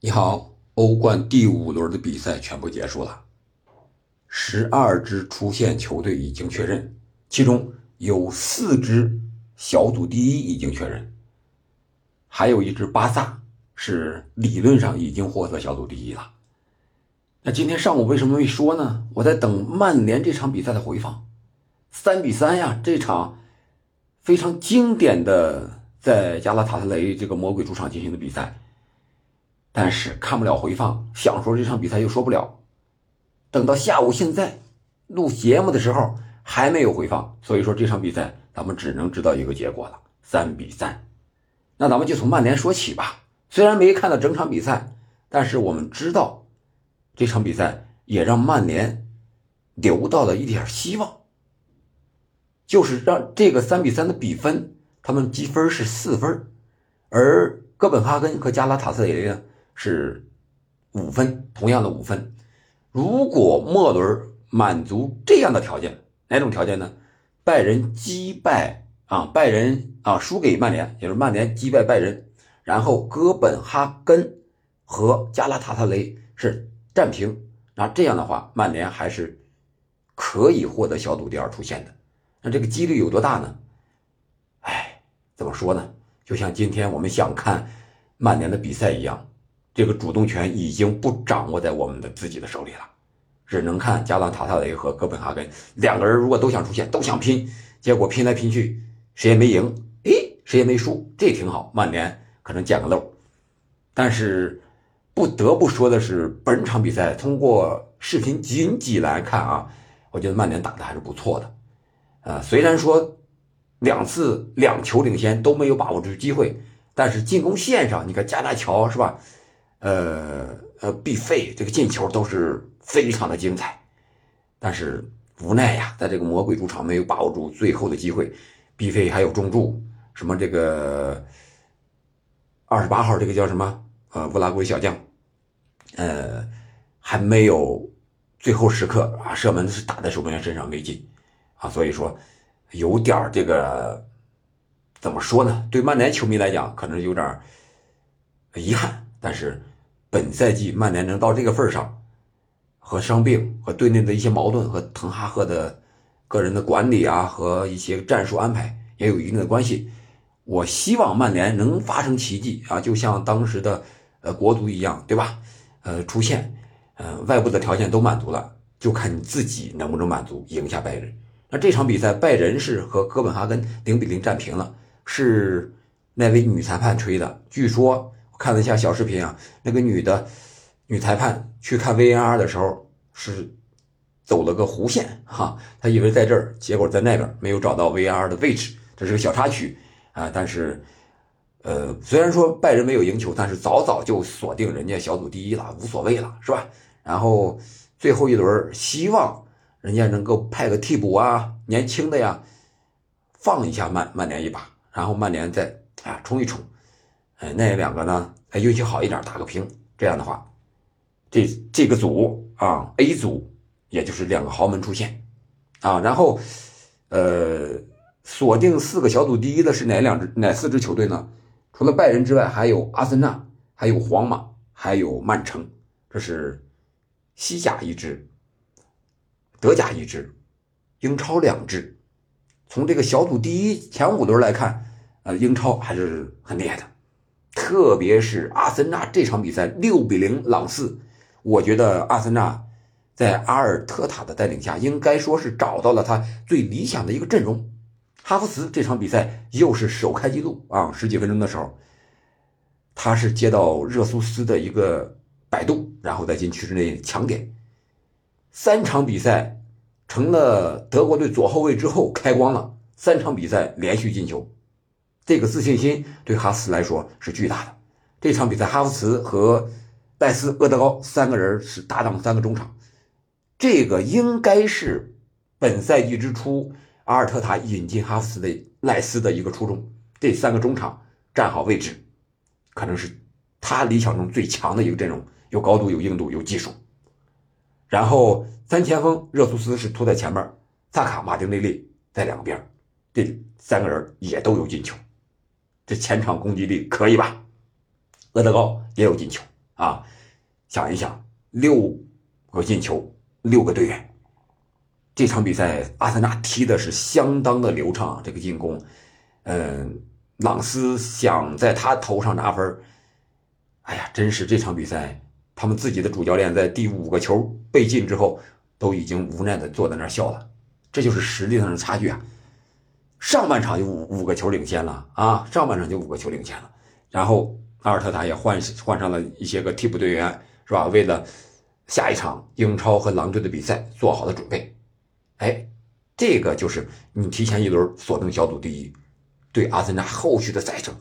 你好，欧冠第五轮的比赛全部结束了，十二支出线球队已经确认，其中有四支小组第一已经确认，还有一支巴萨是理论上已经获得小组第一了。那今天上午为什么没说呢？我在等曼联这场比赛的回放，三比三呀，这场非常经典的在加拉塔特雷这个魔鬼主场进行的比赛。但是看不了回放，想说这场比赛又说不了。等到下午现在录节目的时候还没有回放，所以说这场比赛咱们只能知道一个结果了，三比三。那咱们就从曼联说起吧。虽然没看到整场比赛，但是我们知道这场比赛也让曼联留到了一点希望，就是让这个三比三的比分，他们积分是四分，而哥本哈根和加拉塔特雷呢？是五分，同样的五分。如果末轮满足这样的条件，哪种条件呢？拜仁击败啊，拜仁啊输给曼联，也就是曼联击败拜仁，然后哥本哈根和加拉塔特雷是战平，那这样的话，曼联还是可以获得小组第二出线的。那这个几率有多大呢？哎，怎么说呢？就像今天我们想看曼联的比赛一样。这个主动权已经不掌握在我们的自己的手里了，只能看加朗塔塔雷和哥本哈根两个人，如果都想出线，都想拼，结果拼来拼去，谁也没赢，哎，谁也没输，这挺好。曼联可能捡个漏，但是不得不说的是，本场比赛通过视频仅仅来看啊，我觉得曼联打的还是不错的。呃，虽然说两次两球领先都没有把握住机会，但是进攻线上，你看加纳乔是吧？呃呃，必费这个进球都是非常的精彩，但是无奈呀，在这个魔鬼主场没有把握住最后的机会。必费还有中柱，什么这个二十八号这个叫什么？呃，乌拉圭小将，呃，还没有最后时刻啊，射门是打在守门员身上没进啊，所以说有点这个怎么说呢？对曼联球迷来讲，可能有点遗憾。但是，本赛季曼联能到这个份上，和伤病、和队内的一些矛盾、和滕哈赫的个人的管理啊，和一些战术安排也有一定的关系。我希望曼联能发生奇迹啊，就像当时的呃国足一样，对吧？呃，出现，呃，外部的条件都满足了，就看你自己能不能满足，赢下拜仁。那这场比赛，拜仁是和哥本哈根零比零战平了，是那位女裁判吹的，据说。看了一下小视频啊，那个女的女裁判去看 VAR 的时候是走了个弧线哈，她以为在这儿，结果在那边没有找到 VAR 的位置，这是个小插曲啊。但是，呃，虽然说拜仁没有赢球，但是早早就锁定人家小组第一了，无所谓了，是吧？然后最后一轮，希望人家能够派个替补啊，年轻的呀，放一下曼曼联一把，然后曼联再啊冲一冲。哎，那两个呢？哎，运气好一点，打个平。这样的话，这这个组啊，A 组，也就是两个豪门出现啊。然后，呃，锁定四个小组第一的是哪两支、哪四支球队呢？除了拜仁之外，还有阿森纳，还有皇马，还有曼城。这是西甲一支，德甲一支，英超两支。从这个小组第一前五轮来看，呃，英超还是很厉害的。特别是阿森纳这场比赛六比零朗四，我觉得阿森纳在阿尔特塔的带领下，应该说是找到了他最理想的一个阵容。哈弗茨这场比赛又是首开纪录啊！十几分钟的时候，他是接到热苏斯的一个摆渡，然后在禁区之内抢点。三场比赛成了德国队左后卫之后开光了，三场比赛连续进球。这个自信心对哈弗茨来说是巨大的。这场比赛，哈弗茨和戴斯、厄德高三个人是搭档三个中场。这个应该是本赛季之初阿尔特塔引进哈弗茨的赖斯的一个初衷。这三个中场站好位置，可能是他理想中最强的一个阵容，有高度、有硬度、有技术。然后三前锋热苏斯是突在前面，萨卡、马丁内利在两边，这三个人也都有进球。这前场攻击力可以吧？厄德高也有进球啊！想一想，六个进球，六个队员，这场比赛阿森纳踢的是相当的流畅，这个进攻，嗯，朗斯想在他头上拿分，哎呀，真是这场比赛，他们自己的主教练在第五个球被进之后，都已经无奈的坐在那儿笑了，这就是实力上的差距啊！上半场就五五个球领先了啊，上半场就五个球领先了，然后阿尔特塔也换换上了一些个替补队员。是吧？为了下一场英超和狼队的比赛做好了准备，哎，这个就是你提前一轮锁定小组第一，对阿森纳后续的赛程，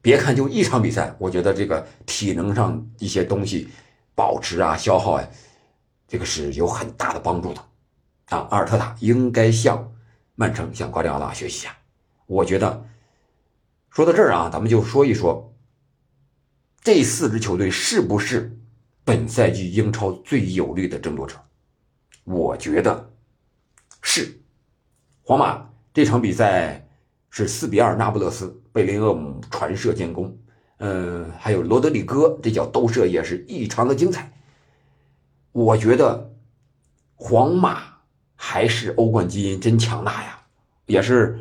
别看就一场比赛，我觉得这个体能上一些东西保持啊、消耗啊，这个是有很大的帮助的啊。阿尔特塔应该向曼城、向瓜迪奥拉学习啊。我觉得说到这儿啊，咱们就说一说这四支球队是不是？本赛季英超最有力的争夺者，我觉得是皇马。这场比赛是四比二，那不勒斯贝林厄姆传射建功，嗯，还有罗德里戈这脚兜射也是异常的精彩。我觉得皇马还是欧冠基因真强大呀，也是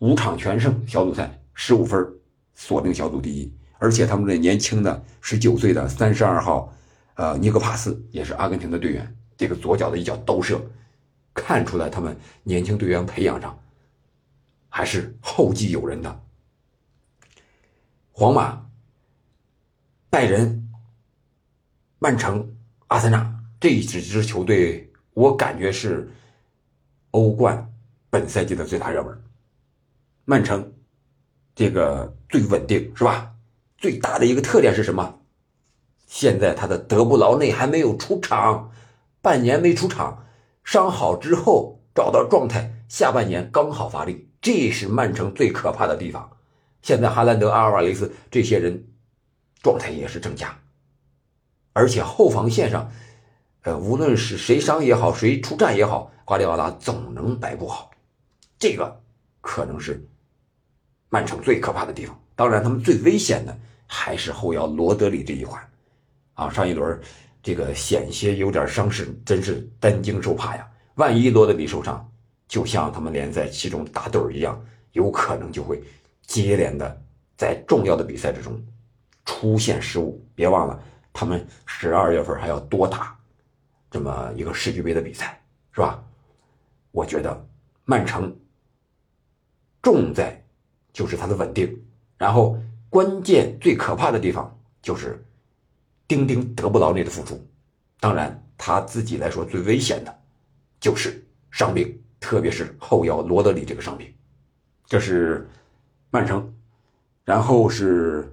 五场全胜，小组赛十五分，锁定小组第一。而且他们这年轻的十九岁的三十二号，呃，尼格帕斯也是阿根廷的队员。这个左脚的一脚兜射，看出来他们年轻队员培养上还是后继有人的。皇马、拜仁、曼城、阿森纳这几支球队，我感觉是欧冠本赛季的最大热门。曼城这个最稳定，是吧？最大的一个特点是什么？现在他的德布劳内还没有出场，半年没出场，伤好之后找到状态，下半年刚好发力，这是曼城最可怕的地方。现在哈兰德、阿尔瓦雷斯这些人状态也是正佳，而且后防线上，呃，无论是谁伤也好，谁出战也好，瓜迪奥拉总能摆布好，这个可能是曼城最可怕的地方。当然，他们最危险的。还是后腰罗德里这一环，啊，上一轮这个险些有点伤势，真是担惊受怕呀！万一罗德里受伤，就像他们联赛其中打盹一样，有可能就会接连的在重要的比赛之中出现失误。别忘了，他们十二月份还要多打这么一个世俱杯的比赛，是吧？我觉得曼城重在就是它的稳定，然后。关键最可怕的地方就是丁丁德布劳内的付出，当然他自己来说最危险的，就是伤病，特别是后腰罗德里这个伤病。这是曼城，然后是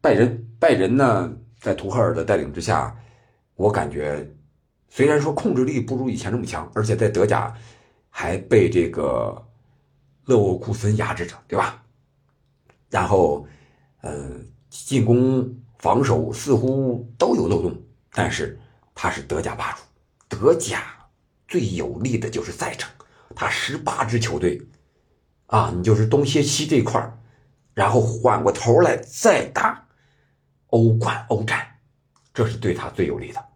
拜仁。拜仁呢，在图赫尔的带领之下，我感觉虽然说控制力不如以前那么强，而且在德甲还被这个勒沃库森压制着，对吧？然后，呃，进攻、防守似乎都有漏洞，但是他是德甲霸主，德甲最有利的就是赛程，他十八支球队，啊，你就是东歇西这块然后缓过头来再打欧冠、欧战，这是对他最有利的。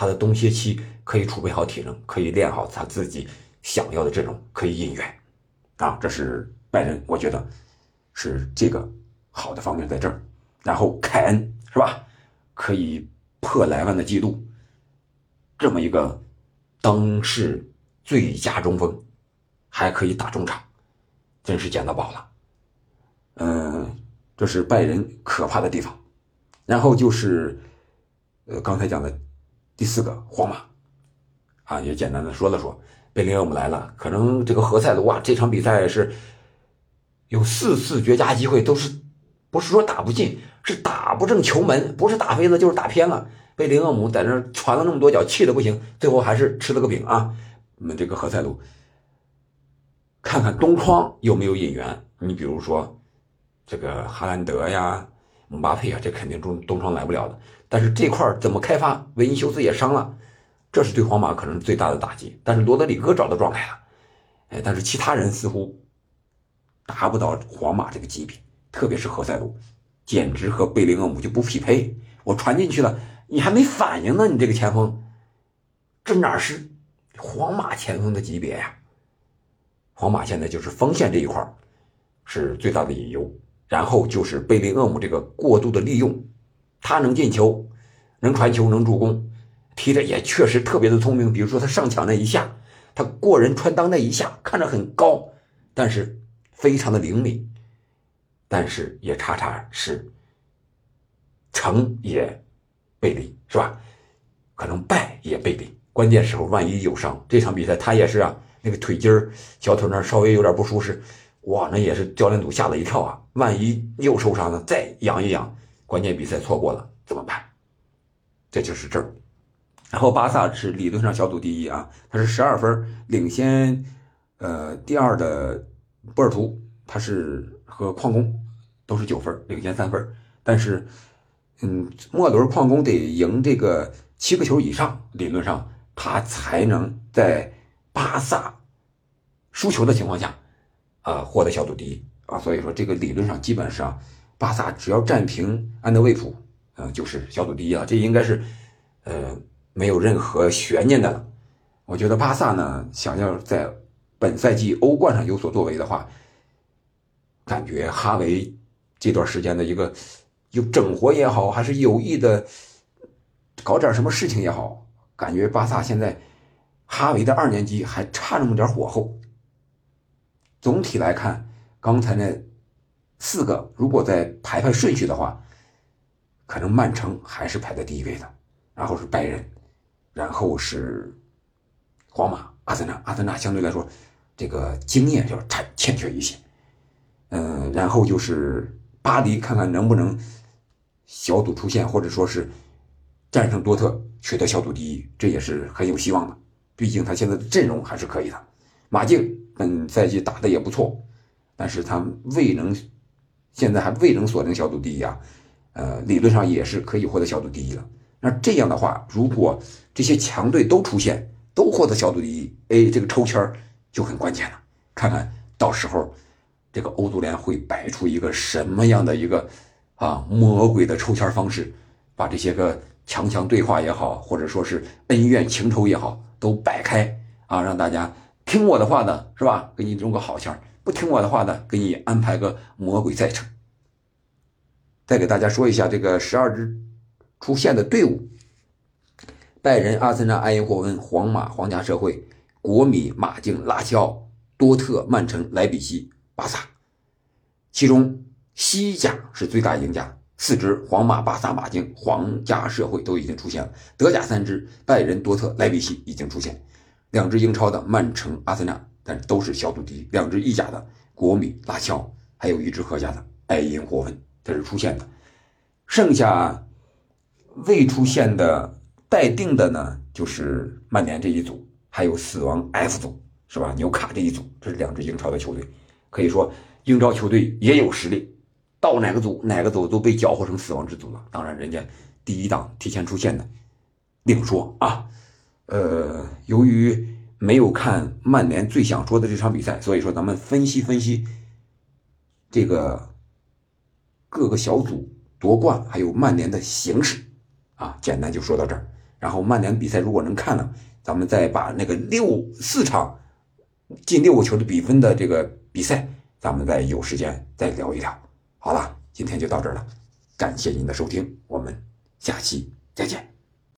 他的冬歇期可以储备好体能，可以练好他自己想要的阵容，可以引援，啊，这是拜仁，我觉得。是这个好的方面在这儿，然后凯恩是吧？可以破莱万的记录，这么一个当世最佳中锋，还可以打中场，真是捡到宝了。嗯，这是拜仁可怕的地方。然后就是，呃，刚才讲的第四个皇马，啊，也简单的说了说，贝林厄姆来了，可能这个何塞卢啊，这场比赛是。有四次绝佳机会，都是不是说打不进，是打不正球门，不是打飞了就是打偏了。贝林厄姆在那传了那么多脚，气的不行，最后还是吃了个饼啊！我们这个何塞卢，看看东窗有没有引援？你比如说这个哈兰德呀、姆巴佩啊，这肯定中东窗来不了的。但是这块怎么开发？维尼修斯也伤了，这是对皇马可能最大的打击。但是罗德里戈找到状态了，哎，但是其他人似乎。达不到皇马这个级别，特别是何塞卢，简直和贝林厄姆就不匹配。我传进去了，你还没反应呢，你这个前锋，这哪是皇马前锋的级别呀？皇马现在就是锋线这一块是最大的隐忧，然后就是贝林厄姆这个过度的利用，他能进球，能传球，能助攻，踢的也确实特别的聪明。比如说他上抢那一下，他过人穿裆那一下，看着很高，但是非常的灵敏。但是也差差是成也背离是吧？可能败也背离，关键时候万一有伤，这场比赛他也是啊，那个腿筋儿、小腿那稍微有点不舒适，哇，那也是教练组吓了一跳啊！万一又受伤了，再养一养，关键比赛错过了怎么办？这就是这儿。然后巴萨是理论上小组第一啊，他是十二分领先，呃，第二的波尔图，他是。和矿工都是九分，领先三分。但是，嗯，末轮矿工得赢这个七个球以上，理论上他才能在巴萨输球的情况下，啊，获得小组第一啊。所以说，这个理论上基本上，巴萨只要战平安德卫普，嗯，就是小组第一了。这应该是，呃，没有任何悬念的了。我觉得巴萨呢，想要在本赛季欧冠上有所作为的话。感觉哈维这段时间的一个有整活也好，还是有意的搞点什么事情也好，感觉巴萨现在哈维的二年级还差那么点火候。总体来看，刚才那四个如果再排排顺序的话，可能曼城还是排在第一位的，然后是拜仁，然后是皇马、阿森纳。阿森纳相对来说，这个经验要差欠缺一些。嗯，然后就是巴黎，看看能不能小组出线，或者说是战胜多特，取得小组第一，这也是很有希望的。毕竟他现在的阵容还是可以的。马竞本赛季打的也不错，但是他未能，现在还未能锁定小组第一啊。呃，理论上也是可以获得小组第一了。那这样的话，如果这些强队都出现，都获得小组第一，哎，这个抽签就很关键了。看看到时候。这个欧足联会摆出一个什么样的一个啊魔鬼的抽签方式，把这些个强强对话也好，或者说是恩怨情仇也好，都摆开啊，让大家听我的话呢是吧？给你弄个好签不听我的话呢，给你安排个魔鬼赛程。再给大家说一下这个十二支出现的队伍：拜仁、阿森纳、埃因霍温、皇马、皇家社会、国米、马竞、拉齐奥、多特、曼城、莱比锡。巴萨，其中西甲是最大赢家，四支皇马、巴萨、马竞、皇家社会都已经出现了。德甲三支拜仁、多特、莱比锡已经出现，两支英超的曼城、阿森纳，但都是小组第一。两支意甲的国米、拉齐奥，还有一支荷甲的埃因霍温，这是出现的。剩下未出现的待定的呢，就是曼联这一组，还有死亡 F 组，是吧？纽卡这一组，这是两支英超的球队。可以说，英超球队也有实力，到哪个组哪个组都被搅和成死亡之组了。当然，人家第一档提前出现的，另说啊。呃，由于没有看曼联最想说的这场比赛，所以说咱们分析分析这个各个小组夺冠，还有曼联的形势啊。简单就说到这儿。然后曼联比赛如果能看了，咱们再把那个六四场进六个球的比分的这个。比赛，咱们再有时间再聊一聊。好了，今天就到这儿了，感谢您的收听，我们下期再见。